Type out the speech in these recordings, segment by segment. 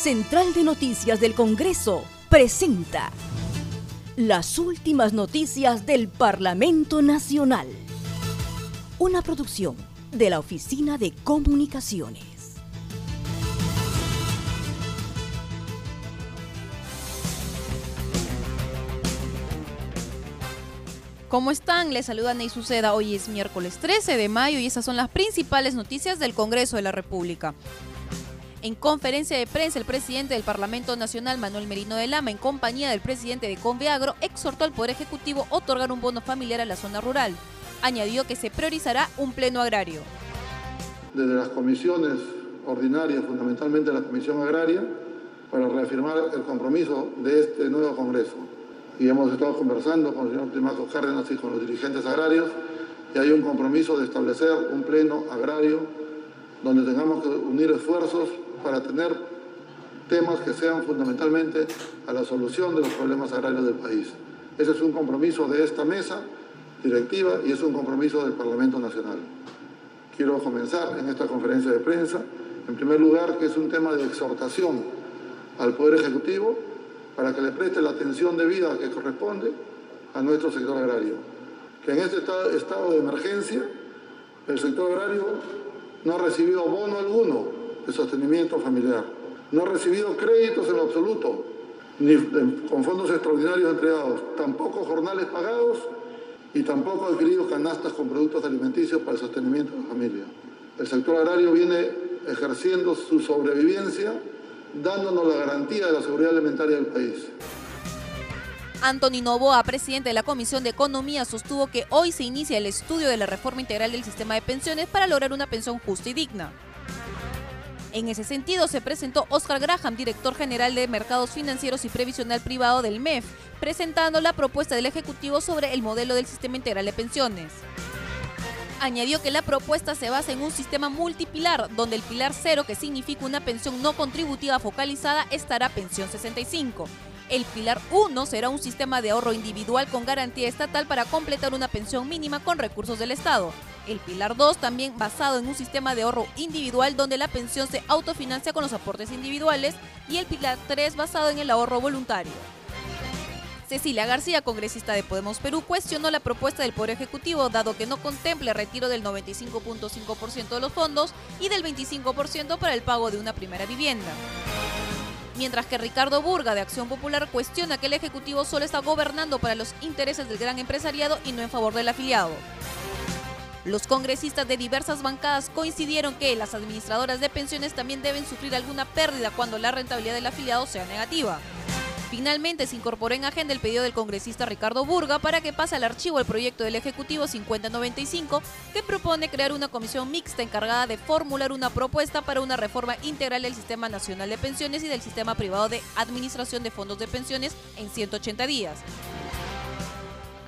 Central de Noticias del Congreso presenta las últimas noticias del Parlamento Nacional. Una producción de la Oficina de Comunicaciones. ¿Cómo están? Les saluda Ney Suceda. Hoy es miércoles 13 de mayo y estas son las principales noticias del Congreso de la República. En conferencia de prensa, el presidente del Parlamento Nacional, Manuel Merino de Lama, en compañía del presidente de Conveagro, exhortó al Poder Ejecutivo a otorgar un bono familiar a la zona rural. Añadió que se priorizará un pleno agrario. Desde las comisiones ordinarias, fundamentalmente la Comisión Agraria, para reafirmar el compromiso de este nuevo Congreso. Y hemos estado conversando con el señor Timaco Cárdenas y con los dirigentes agrarios y hay un compromiso de establecer un pleno agrario donde tengamos que unir esfuerzos para tener temas que sean fundamentalmente a la solución de los problemas agrarios del país. Ese es un compromiso de esta mesa directiva y es un compromiso del Parlamento Nacional. Quiero comenzar en esta conferencia de prensa, en primer lugar, que es un tema de exhortación al Poder Ejecutivo para que le preste la atención debida que corresponde a nuestro sector agrario. Que en este estado de emergencia el sector agrario no ha recibido bono alguno de sostenimiento familiar. No ha recibido créditos en absoluto, ni con fondos extraordinarios entregados, tampoco jornales pagados y tampoco ha adquirido canastas con productos alimenticios para el sostenimiento de la familia. El sector agrario viene ejerciendo su sobrevivencia, dándonos la garantía de la seguridad alimentaria del país. Anthony Novoa, presidente de la Comisión de Economía, sostuvo que hoy se inicia el estudio de la reforma integral del sistema de pensiones para lograr una pensión justa y digna. En ese sentido, se presentó Oscar Graham, director general de Mercados Financieros y Previsional Privado del MEF, presentando la propuesta del Ejecutivo sobre el modelo del sistema integral de pensiones. Añadió que la propuesta se basa en un sistema multipilar, donde el pilar cero, que significa una pensión no contributiva focalizada, estará pensión 65. El pilar 1 será un sistema de ahorro individual con garantía estatal para completar una pensión mínima con recursos del Estado. El pilar 2 también basado en un sistema de ahorro individual donde la pensión se autofinancia con los aportes individuales y el pilar 3 basado en el ahorro voluntario. Cecilia García, congresista de Podemos Perú, cuestionó la propuesta del Poder Ejecutivo dado que no contemple retiro del 95.5% de los fondos y del 25% para el pago de una primera vivienda mientras que Ricardo Burga de Acción Popular cuestiona que el Ejecutivo solo está gobernando para los intereses del gran empresariado y no en favor del afiliado. Los congresistas de diversas bancadas coincidieron que las administradoras de pensiones también deben sufrir alguna pérdida cuando la rentabilidad del afiliado sea negativa. Finalmente se incorporó en agenda el pedido del congresista Ricardo Burga para que pase al archivo el proyecto del Ejecutivo 5095 que propone crear una comisión mixta encargada de formular una propuesta para una reforma integral del Sistema Nacional de Pensiones y del Sistema Privado de Administración de Fondos de Pensiones en 180 días.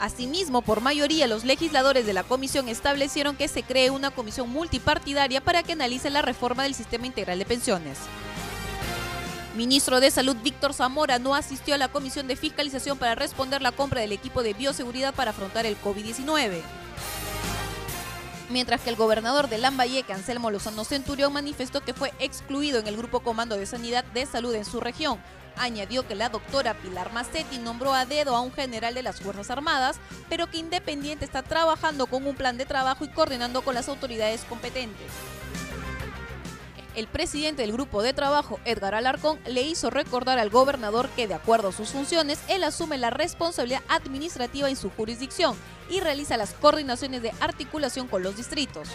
Asimismo, por mayoría, los legisladores de la comisión establecieron que se cree una comisión multipartidaria para que analice la reforma del sistema integral de pensiones. Ministro de Salud Víctor Zamora no asistió a la comisión de fiscalización para responder la compra del equipo de bioseguridad para afrontar el COVID-19. Mientras que el gobernador de Lambayeque, Anselmo Lozano Centurión, manifestó que fue excluido en el Grupo Comando de Sanidad de Salud en su región. Añadió que la doctora Pilar Massetti nombró a dedo a un general de las Fuerzas Armadas, pero que Independiente está trabajando con un plan de trabajo y coordinando con las autoridades competentes el presidente del grupo de trabajo, Edgar Alarcón, le hizo recordar al gobernador que, de acuerdo a sus funciones, él asume la responsabilidad administrativa en su jurisdicción y realiza las coordinaciones de articulación con los distritos.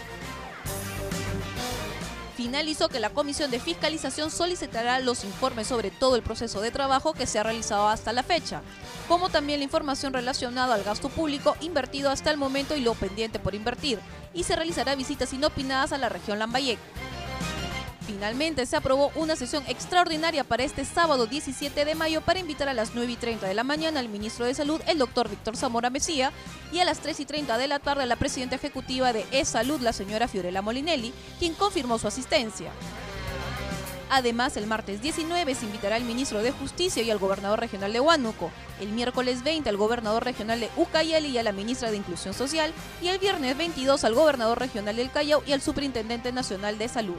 Finalizó que la Comisión de Fiscalización solicitará los informes sobre todo el proceso de trabajo que se ha realizado hasta la fecha, como también la información relacionada al gasto público invertido hasta el momento y lo pendiente por invertir, y se realizará visitas inopinadas a la región Lambayeque. Finalmente se aprobó una sesión extraordinaria para este sábado 17 de mayo para invitar a las 9 y 30 de la mañana al ministro de Salud, el doctor Víctor Zamora Mesía, y a las 3 y 30 de la tarde a la presidenta ejecutiva de E-Salud, la señora Fiorella Molinelli, quien confirmó su asistencia. Además, el martes 19 se invitará al ministro de Justicia y al gobernador regional de Huánuco, el miércoles 20 al gobernador regional de Ucayali y a la ministra de Inclusión Social, y el viernes 22 al gobernador regional del Callao y al superintendente nacional de Salud.